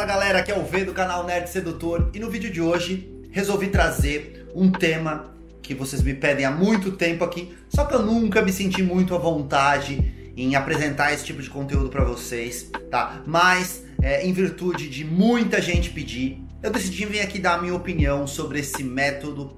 Fala galera, aqui é o V do canal Nerd Sedutor e no vídeo de hoje resolvi trazer um tema que vocês me pedem há muito tempo aqui, só que eu nunca me senti muito à vontade em apresentar esse tipo de conteúdo para vocês, tá? Mas é, em virtude de muita gente pedir, eu decidi vir aqui dar a minha opinião sobre esse método,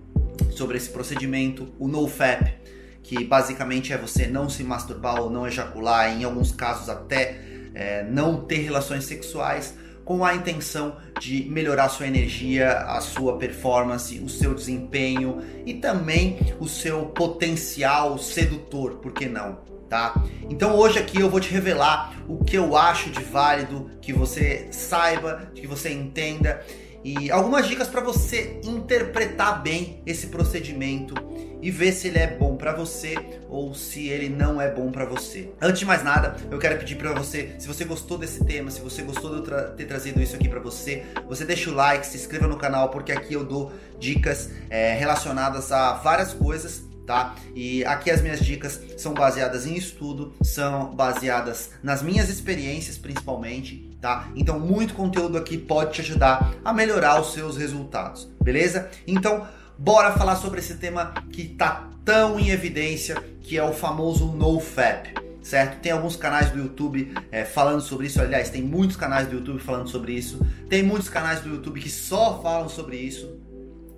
sobre esse procedimento, o NoFap, que basicamente é você não se masturbar ou não ejacular, em alguns casos até é, não ter relações sexuais com a intenção de melhorar sua energia, a sua performance, o seu desempenho e também o seu potencial sedutor, por que não? Tá? Então hoje aqui eu vou te revelar o que eu acho de válido, que você saiba, que você entenda e algumas dicas para você interpretar bem esse procedimento e ver se ele é bom para você ou se ele não é bom para você. Antes de mais nada, eu quero pedir para você, se você gostou desse tema, se você gostou de tra ter trazido isso aqui para você, você deixa o like, se inscreva no canal porque aqui eu dou dicas é, relacionadas a várias coisas tá? E aqui as minhas dicas são baseadas em estudo, são baseadas nas minhas experiências principalmente, tá? Então muito conteúdo aqui pode te ajudar a melhorar os seus resultados, beleza? Então bora falar sobre esse tema que tá tão em evidência, que é o famoso NoFap certo? Tem alguns canais do YouTube é, falando sobre isso. Aliás, tem muitos canais do YouTube falando sobre isso. Tem muitos canais do YouTube que só falam sobre isso.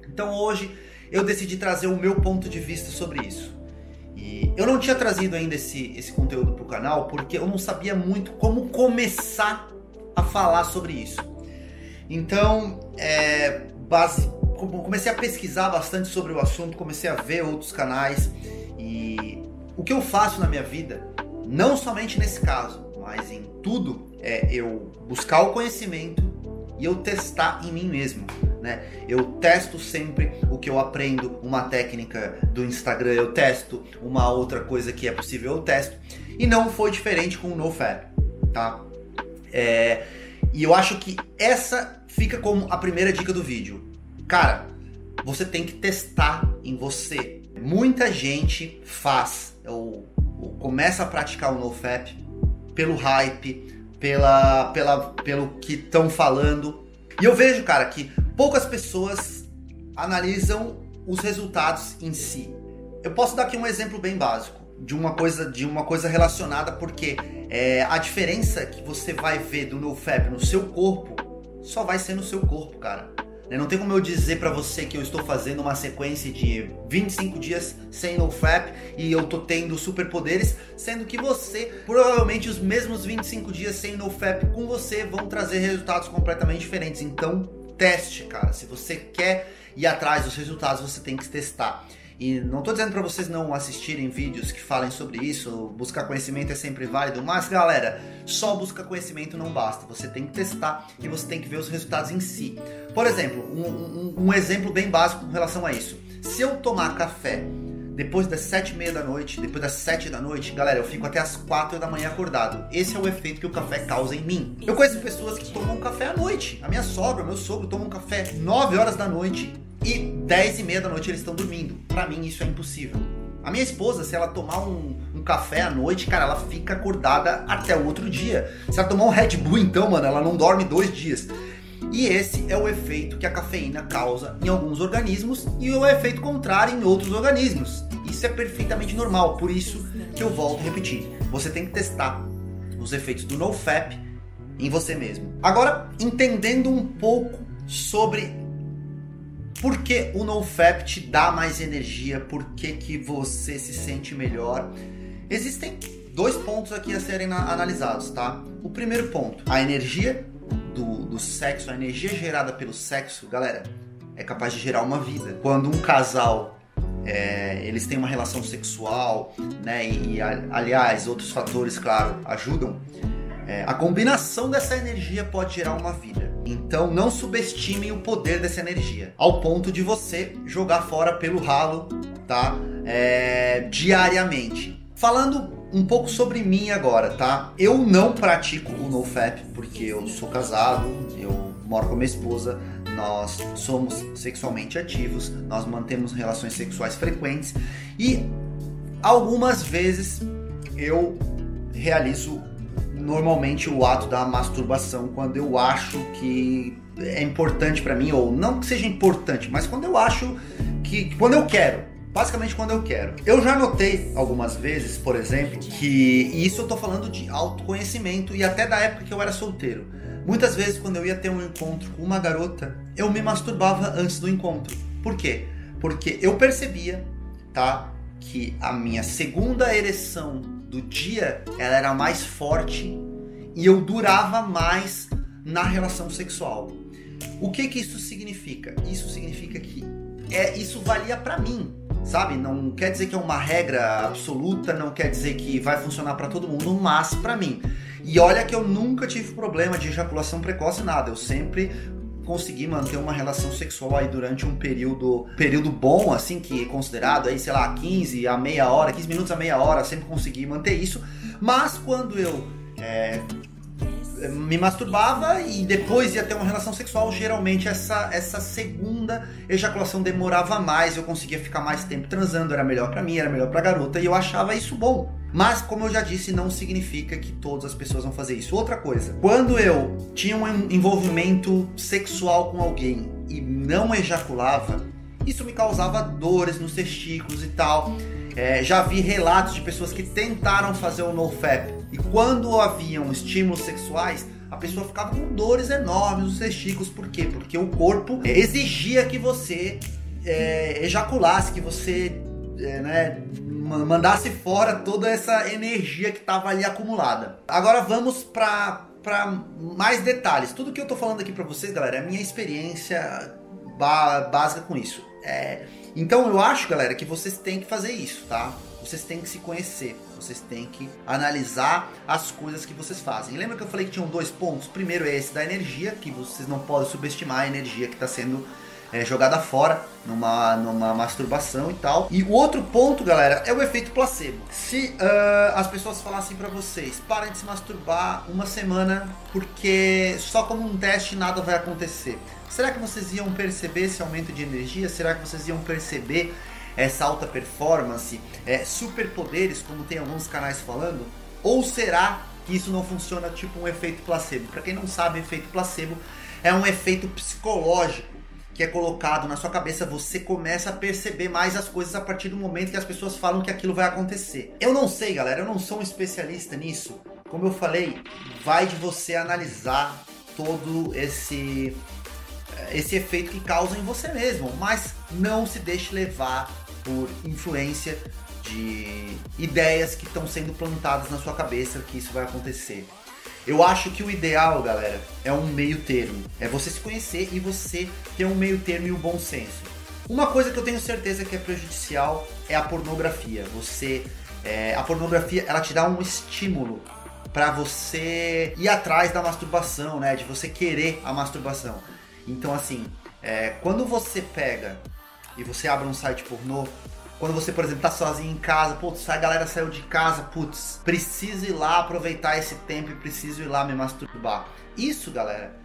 Então hoje eu decidi trazer o meu ponto de vista sobre isso. E eu não tinha trazido ainda esse, esse conteúdo para o canal porque eu não sabia muito como começar a falar sobre isso. Então, é, base, comecei a pesquisar bastante sobre o assunto, comecei a ver outros canais e o que eu faço na minha vida, não somente nesse caso, mas em tudo, é eu buscar o conhecimento e eu testar em mim mesmo né? Eu testo sempre o que eu aprendo, uma técnica do Instagram eu testo, uma outra coisa que é possível eu testo. E não foi diferente com o NoFap, tá? É, e eu acho que essa fica como a primeira dica do vídeo. Cara, você tem que testar em você. Muita gente faz ou, ou começa a praticar o NoFap pelo hype, pela, pela, pelo que estão falando. E eu vejo, cara, que poucas pessoas analisam os resultados em si. Eu posso dar aqui um exemplo bem básico de uma coisa de uma coisa relacionada porque é, a diferença que você vai ver do NoFap no seu corpo só vai ser no seu corpo, cara. Não tem como eu dizer para você que eu estou fazendo uma sequência de 25 dias sem NoFap e eu tô tendo superpoderes, sendo que você, provavelmente os mesmos 25 dias sem NoFap com você vão trazer resultados completamente diferentes. Então, teste, cara. Se você quer ir atrás dos resultados, você tem que testar. E não estou dizendo para vocês não assistirem vídeos que falem sobre isso, buscar conhecimento é sempre válido, mas galera, só buscar conhecimento não basta, você tem que testar e você tem que ver os resultados em si. Por exemplo, um, um, um exemplo bem básico com relação a isso: se eu tomar café depois das sete e meia da noite, depois das sete da noite, galera, eu fico até as quatro da manhã acordado. Esse é o efeito que o café causa em mim. Eu conheço pessoas que tomam café à noite. A minha sogra, meu sogro tomam café nove horas da noite e dez e meia da noite eles estão dormindo. Para mim isso é impossível. A minha esposa, se ela tomar um, um, café à noite, cara, ela fica acordada até o outro dia. Se ela tomar um Red Bull, então, mano, ela não dorme dois dias. E esse é o efeito que a cafeína causa em alguns organismos e o efeito contrário em outros organismos. Isso é perfeitamente normal, por isso que eu volto a repetir. Você tem que testar os efeitos do NoFap em você mesmo. Agora, entendendo um pouco sobre por que o NoFap te dá mais energia, por que, que você se sente melhor. Existem dois pontos aqui a serem analisados, tá? O primeiro ponto, a energia do, sexo, a energia gerada pelo sexo, galera, é capaz de gerar uma vida. Quando um casal é, eles têm uma relação sexual, né? E, aliás, outros fatores, claro, ajudam. É, a combinação dessa energia pode gerar uma vida. Então não subestimem o poder dessa energia, ao ponto de você jogar fora pelo ralo, tá? É, diariamente. Falando um pouco sobre mim agora, tá? Eu não pratico o NoFap porque eu sou casado, eu moro com minha esposa, nós somos sexualmente ativos, nós mantemos relações sexuais frequentes e algumas vezes eu realizo normalmente o ato da masturbação quando eu acho que é importante para mim, ou não que seja importante, mas quando eu acho que. quando eu quero. Basicamente quando eu quero. Eu já notei algumas vezes, por exemplo, que. E isso eu tô falando de autoconhecimento e até da época que eu era solteiro. Muitas vezes, quando eu ia ter um encontro com uma garota, eu me masturbava antes do encontro. Por quê? Porque eu percebia, tá? Que a minha segunda ereção do dia ela era mais forte e eu durava mais na relação sexual. O que que isso significa? Isso significa que é isso valia para mim, sabe? Não quer dizer que é uma regra absoluta, não quer dizer que vai funcionar para todo mundo, mas para mim. E olha que eu nunca tive problema de ejaculação precoce nada, eu sempre consegui manter uma relação sexual aí durante um período período bom, assim, que é considerado aí, sei lá, 15 a meia hora, 15 minutos a meia hora, sempre consegui manter isso. Mas quando eu é, me masturbava e depois ia ter uma relação sexual, geralmente essa, essa segunda ejaculação demorava mais, eu conseguia ficar mais tempo transando, era melhor para mim, era melhor pra garota e eu achava isso bom. Mas, como eu já disse, não significa que todas as pessoas vão fazer isso. Outra coisa, quando eu tinha um envolvimento sexual com alguém e não ejaculava, isso me causava dores nos testículos e tal. É, já vi relatos de pessoas que tentaram fazer o NoFap e quando haviam estímulos sexuais, a pessoa ficava com dores enormes nos testículos. Por quê? Porque o corpo exigia que você é, ejaculasse, que você é, né, mandasse fora toda essa energia que estava ali acumulada. Agora vamos para para mais detalhes. Tudo que eu tô falando aqui para vocês, galera, é a minha experiência básica com isso. É, então eu acho, galera, que vocês têm que fazer isso, tá? Vocês têm que se conhecer, vocês têm que analisar as coisas que vocês fazem. Lembra que eu falei que tinham dois pontos? Primeiro é esse da energia, que vocês não podem subestimar a energia que está sendo é, jogada fora numa, numa masturbação e tal. E o outro ponto, galera, é o efeito placebo. Se uh, as pessoas falassem para vocês, parem de se masturbar uma semana porque só como um teste nada vai acontecer. Será que vocês iam perceber esse aumento de energia? Será que vocês iam perceber essa alta performance, é, superpoderes, como tem alguns canais falando? Ou será que isso não funciona tipo um efeito placebo? Para quem não sabe, efeito placebo é um efeito psicológico que é colocado na sua cabeça, você começa a perceber mais as coisas a partir do momento que as pessoas falam que aquilo vai acontecer. Eu não sei, galera, eu não sou um especialista nisso. Como eu falei, vai de você analisar todo esse esse efeito que causa em você mesmo, mas não se deixe levar por influência de ideias que estão sendo plantadas na sua cabeça que isso vai acontecer. Eu acho que o ideal, galera, é um meio termo. É você se conhecer e você ter um meio termo e um bom senso. Uma coisa que eu tenho certeza que é prejudicial é a pornografia. Você, é, a pornografia, ela te dá um estímulo para você ir atrás da masturbação, né? De você querer a masturbação. Então, assim, é, quando você pega e você abre um site pornô, quando você, por exemplo, tá sozinho em casa, putz, a galera saiu de casa, putz, preciso ir lá aproveitar esse tempo e preciso ir lá me masturbar. Isso, galera,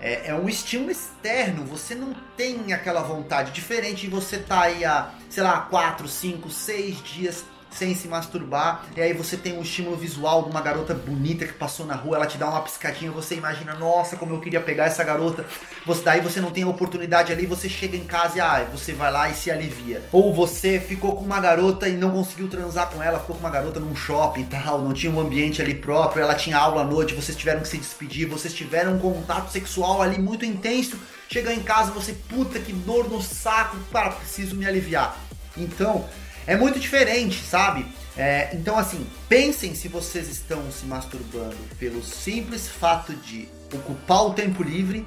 é, é, um estímulo externo. Você não tem aquela vontade. Diferente de você tá aí há, sei lá, 4, 5, 6 dias sem se masturbar. E aí você tem um estímulo visual de uma garota bonita que passou na rua, ela te dá uma piscadinha, você imagina, nossa, como eu queria pegar essa garota. Você, daí você não tem a oportunidade ali, você chega em casa e ah, você vai lá e se alivia. Ou você ficou com uma garota e não conseguiu transar com ela, ficou com uma garota num shopping e tal, não tinha um ambiente ali próprio, ela tinha aula à noite, vocês tiveram que se despedir, vocês tiveram um contato sexual ali muito intenso. Chega em casa, você, puta que dor no saco, para, preciso me aliviar. Então, é muito diferente, sabe? É, então, assim, pensem se vocês estão se masturbando pelo simples fato de ocupar o tempo livre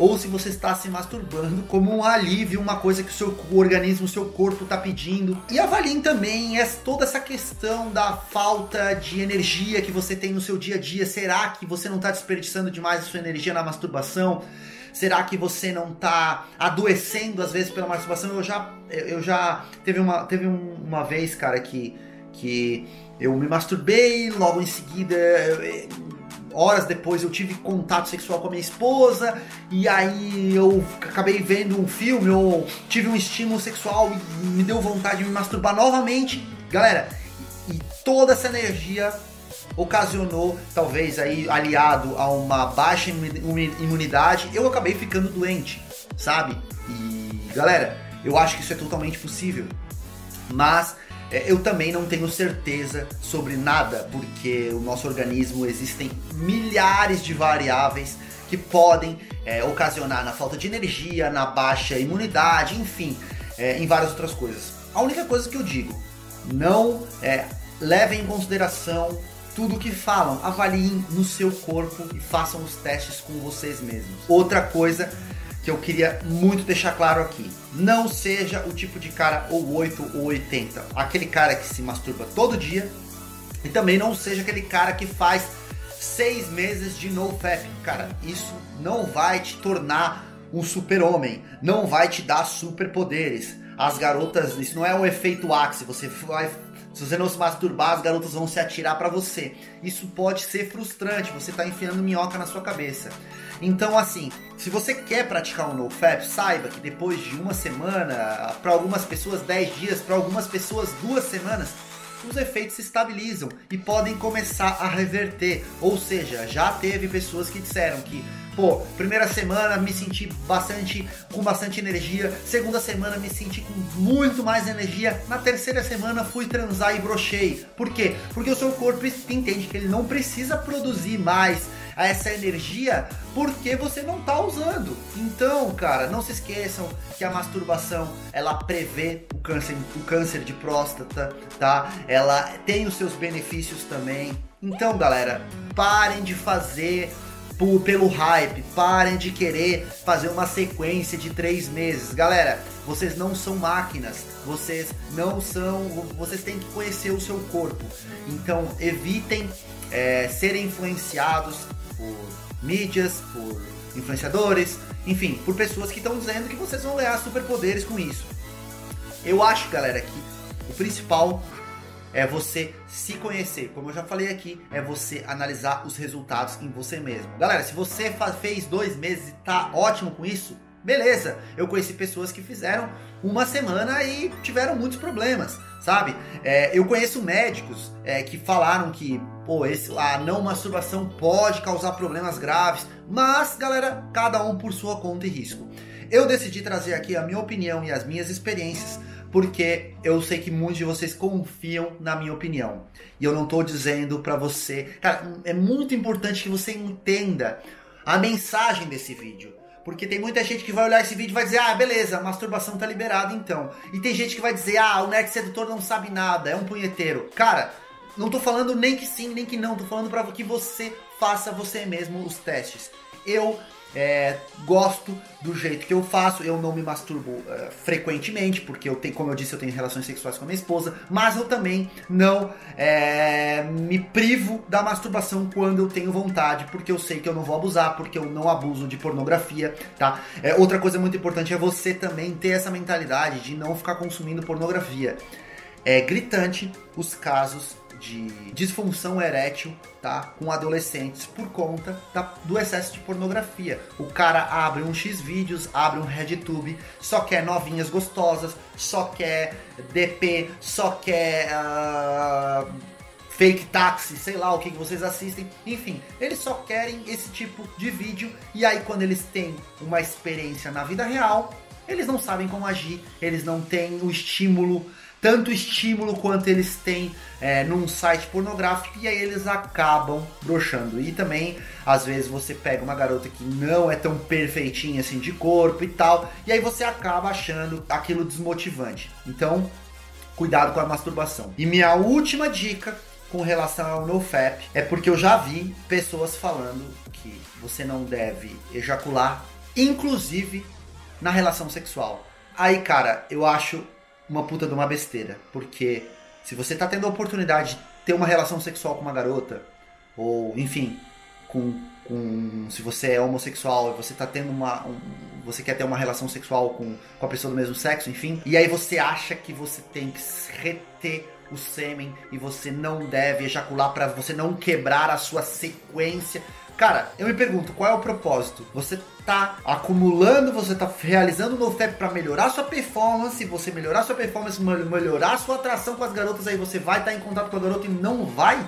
ou se você está se masturbando como um alívio, uma coisa que o seu organismo, o seu corpo está pedindo. E avaliem também toda essa questão da falta de energia que você tem no seu dia a dia. Será que você não está desperdiçando demais a sua energia na masturbação? Será que você não tá adoecendo às vezes pela masturbação? Eu já, eu já teve uma, teve uma vez, cara, que, que eu me masturbei, logo em seguida, horas depois eu tive contato sexual com a minha esposa e aí eu acabei vendo um filme ou tive um estímulo sexual e me deu vontade de me masturbar novamente. Galera, e toda essa energia ocasionou, talvez aí aliado a uma baixa imunidade, eu acabei ficando doente, sabe? E galera, eu acho que isso é totalmente possível. Mas eu também não tenho certeza sobre nada, porque o nosso organismo existem milhares de variáveis que podem é, ocasionar na falta de energia, na baixa imunidade, enfim, é, em várias outras coisas. A única coisa que eu digo, não é, levem em consideração tudo que falam, avaliem no seu corpo e façam os testes com vocês mesmos. Outra coisa eu queria muito deixar claro aqui. Não seja o tipo de cara ou 8 ou 80. Aquele cara que se masturba todo dia. E também não seja aquele cara que faz seis meses de NoFap. Cara, isso não vai te tornar um super-homem. Não vai te dar superpoderes. As garotas, isso não é um efeito Axe. Você vai se você não se masturbar, as garotas vão se atirar para você. Isso pode ser frustrante, você tá enfiando minhoca na sua cabeça. Então, assim, se você quer praticar um NoFap, saiba que depois de uma semana, para algumas pessoas 10 dias, para algumas pessoas duas semanas, os efeitos se estabilizam e podem começar a reverter. Ou seja, já teve pessoas que disseram que Pô, primeira semana me senti bastante com bastante energia, segunda semana me senti com muito mais energia, na terceira semana fui transar e brochei. Por quê? Porque o seu corpo entende que ele não precisa produzir mais essa energia porque você não está usando. Então, cara, não se esqueçam que a masturbação ela prevê o câncer, o câncer de próstata, tá? Ela tem os seus benefícios também. Então, galera, parem de fazer pelo hype, parem de querer fazer uma sequência de três meses. Galera, vocês não são máquinas, vocês não são. Vocês têm que conhecer o seu corpo. Então evitem é, serem influenciados por mídias, por influenciadores, enfim, por pessoas que estão dizendo que vocês vão ganhar superpoderes com isso. Eu acho, galera, que o principal é você se conhecer. Como eu já falei aqui, é você analisar os resultados em você mesmo. Galera, se você fez dois meses e tá ótimo com isso, beleza. Eu conheci pessoas que fizeram uma semana e tiveram muitos problemas, sabe? É, eu conheço médicos é, que falaram que pô, esse, a não masturbação pode causar problemas graves, mas, galera, cada um por sua conta e risco. Eu decidi trazer aqui a minha opinião e as minhas experiências porque eu sei que muitos de vocês confiam na minha opinião. E eu não estou dizendo para você. Cara, é muito importante que você entenda a mensagem desse vídeo. Porque tem muita gente que vai olhar esse vídeo e vai dizer, ah, beleza, masturbação tá liberada então. E tem gente que vai dizer, ah, o nerd sedutor não sabe nada, é um punheteiro. Cara, não tô falando nem que sim, nem que não, tô falando para que você faça você mesmo os testes. Eu é, gosto do jeito que eu faço, eu não me masturbo uh, frequentemente, porque eu tenho, como eu disse, eu tenho relações sexuais com a minha esposa, mas eu também não é, me privo da masturbação quando eu tenho vontade, porque eu sei que eu não vou abusar, porque eu não abuso de pornografia, tá? É, outra coisa muito importante é você também ter essa mentalidade de não ficar consumindo pornografia. É gritante os casos de disfunção erétil, tá? Com adolescentes por conta da, do excesso de pornografia. O cara abre um X vídeos, abre um RedTube, só quer novinhas gostosas, só quer DP, só quer uh, fake taxi, sei lá o que, que vocês assistem. Enfim, eles só querem esse tipo de vídeo e aí quando eles têm uma experiência na vida real, eles não sabem como agir, eles não têm o estímulo tanto estímulo quanto eles têm é, num site pornográfico e aí eles acabam broxando. E também, às vezes, você pega uma garota que não é tão perfeitinha assim de corpo e tal, e aí você acaba achando aquilo desmotivante. Então, cuidado com a masturbação. E minha última dica com relação ao NoFap é porque eu já vi pessoas falando que você não deve ejacular, inclusive na relação sexual. Aí, cara, eu acho uma puta de uma besteira. Porque se você tá tendo a oportunidade de ter uma relação sexual com uma garota, ou enfim, com, com se você é homossexual e você tá tendo uma. Um, você quer ter uma relação sexual com, com a pessoa do mesmo sexo, enfim, e aí você acha que você tem que reter o sêmen e você não deve ejacular para você não quebrar a sua sequência Cara, eu me pergunto, qual é o propósito? Você tá acumulando, você tá realizando um NoFap para melhorar sua performance, você melhorar sua performance, melhorar sua atração com as garotas, aí você vai estar tá em contato com a garota e não vai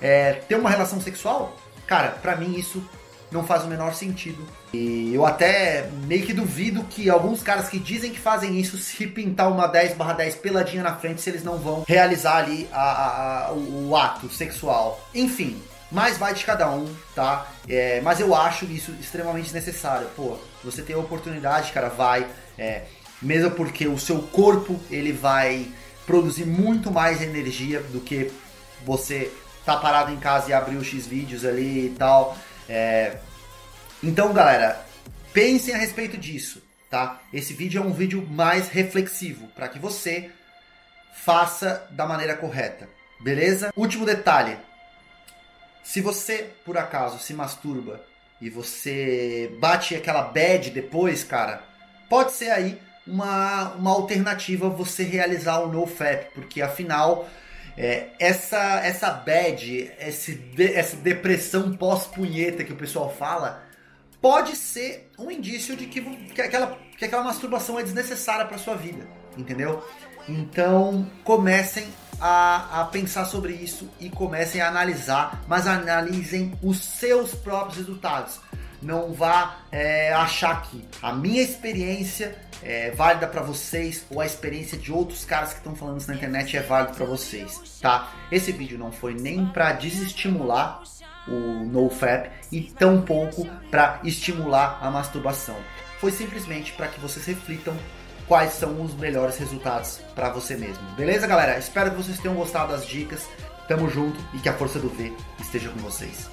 é, ter uma relação sexual, cara, pra mim isso não faz o menor sentido. E eu até meio que duvido que alguns caras que dizem que fazem isso, se pintar uma 10 barra 10 peladinha na frente, se eles não vão realizar ali a, a, a, o, o ato sexual. Enfim, mas vai de cada um, tá? É, mas eu acho isso extremamente necessário. Pô, você tem a oportunidade, cara, vai. É, mesmo porque o seu corpo ele vai produzir muito mais energia do que você tá parado em casa e abrir o X vídeos ali e tal. É, então, galera, pensem a respeito disso, tá? Esse vídeo é um vídeo mais reflexivo para que você faça da maneira correta, beleza? Último detalhe: se você por acaso se masturba e você bate aquela bad depois, cara, pode ser aí uma, uma alternativa você realizar o NoFap, porque afinal é, essa essa bad, esse, essa depressão pós-punheta que o pessoal fala, pode ser um indício de que, que, aquela, que aquela masturbação é desnecessária para sua vida, entendeu? Então comecem a, a, pensar sobre isso e comecem a analisar, mas analisem os seus próprios resultados. Não vá é, achar que a minha experiência é válida para vocês ou a experiência de outros caras que estão falando isso na internet é válida para vocês, tá? Esse vídeo não foi nem para desestimular o NoFap e tampouco para estimular a masturbação. Foi simplesmente para que vocês reflitam quais são os melhores resultados para você mesmo. Beleza, galera? Espero que vocês tenham gostado das dicas. Tamo junto e que a força do V esteja com vocês.